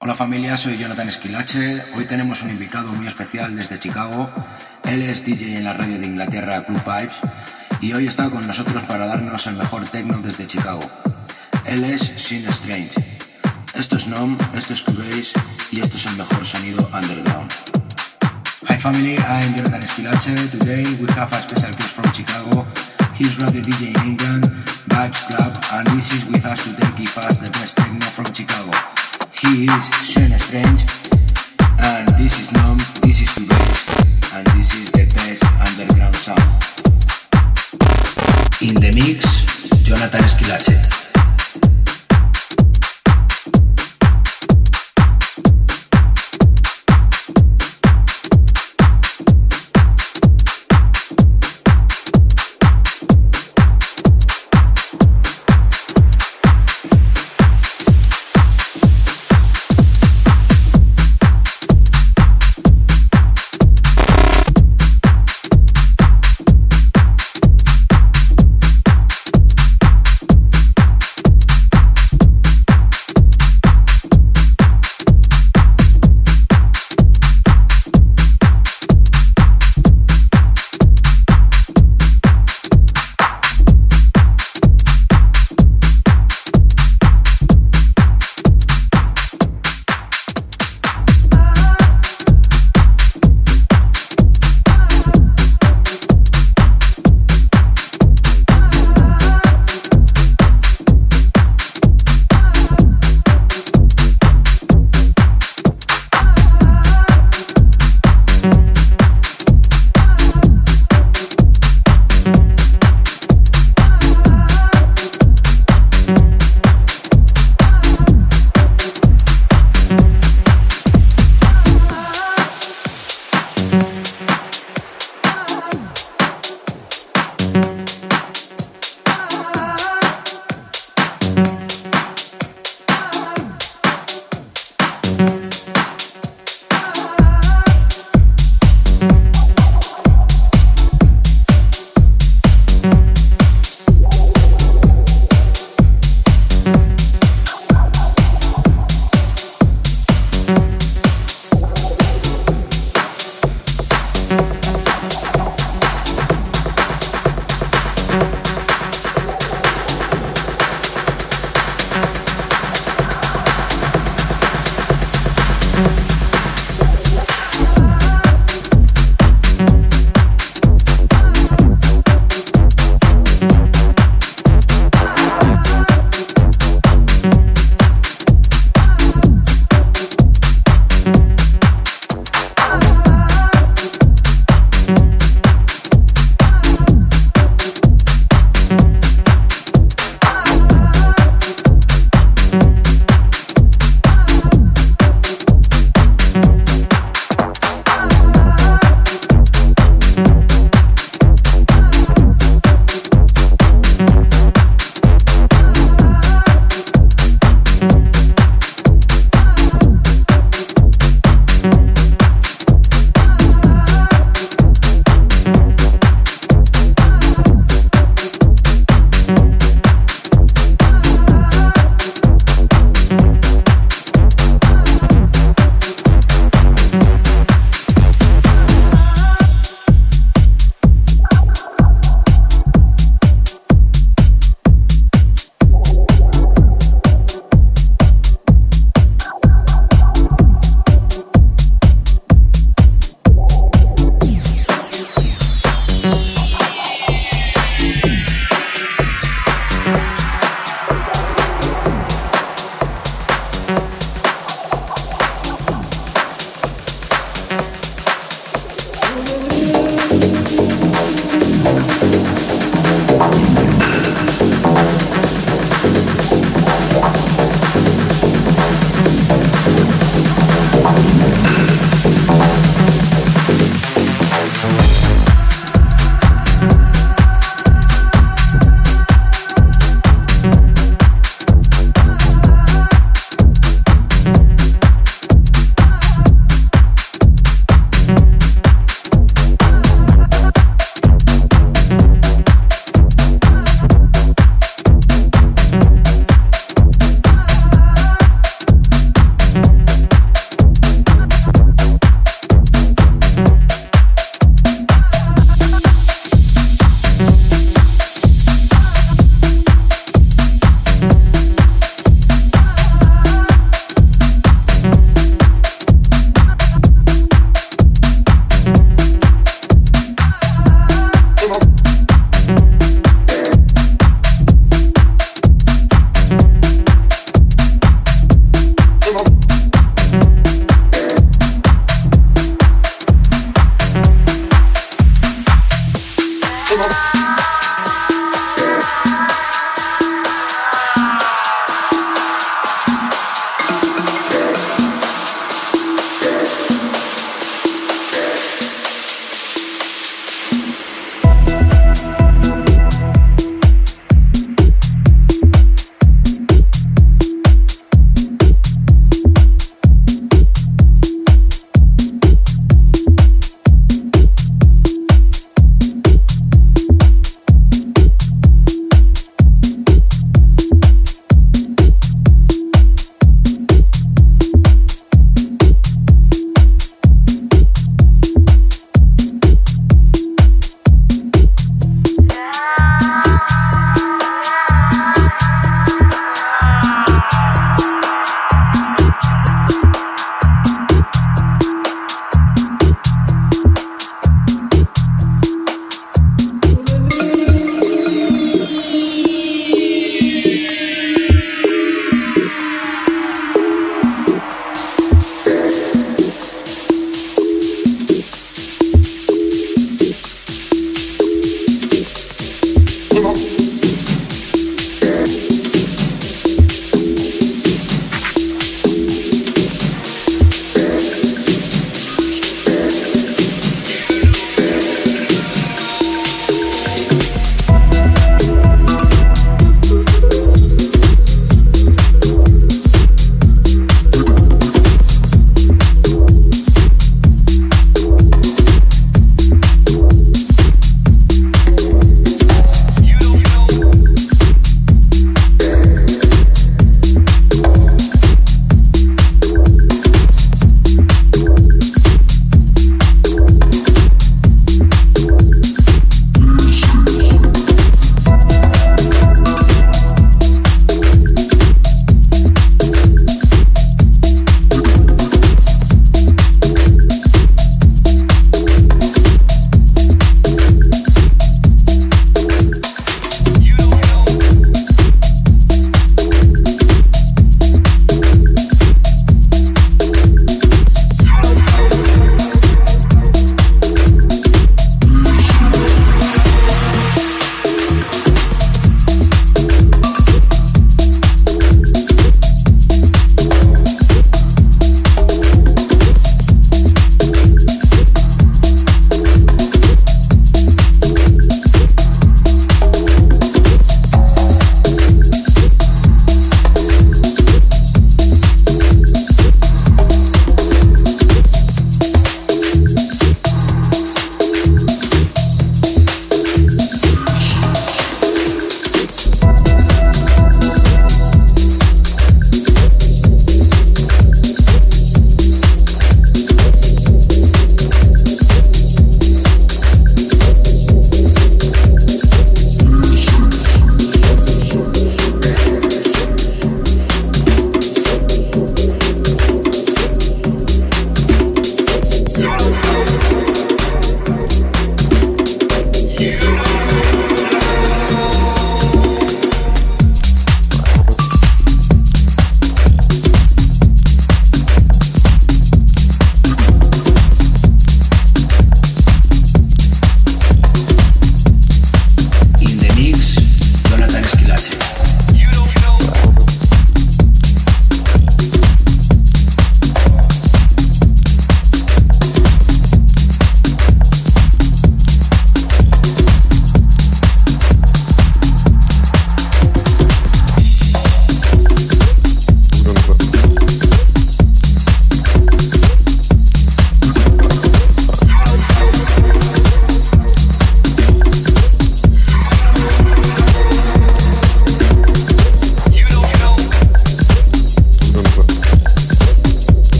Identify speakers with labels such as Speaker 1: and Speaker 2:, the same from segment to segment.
Speaker 1: Hola familia, soy Jonathan Esquilache. Hoy tenemos un invitado muy especial desde Chicago. Él es DJ en la radio de Inglaterra Club Pipes y hoy está con nosotros para darnos el mejor techno desde Chicago. Él es Sin Strange. Esto es Nom, esto es Cubase y esto es el mejor sonido underground. Hi family, I'm Jonathan Esquilache. Today we have a special guest from Chicago. He's radio DJ in England, Vibes Club, and this is with us today give us the best techno from Chicago. He is Shane Strange, and this is Nom, this is Cubase, and this is the best underground sound. In the mix, Jonathan Esquilache.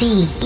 Speaker 2: D.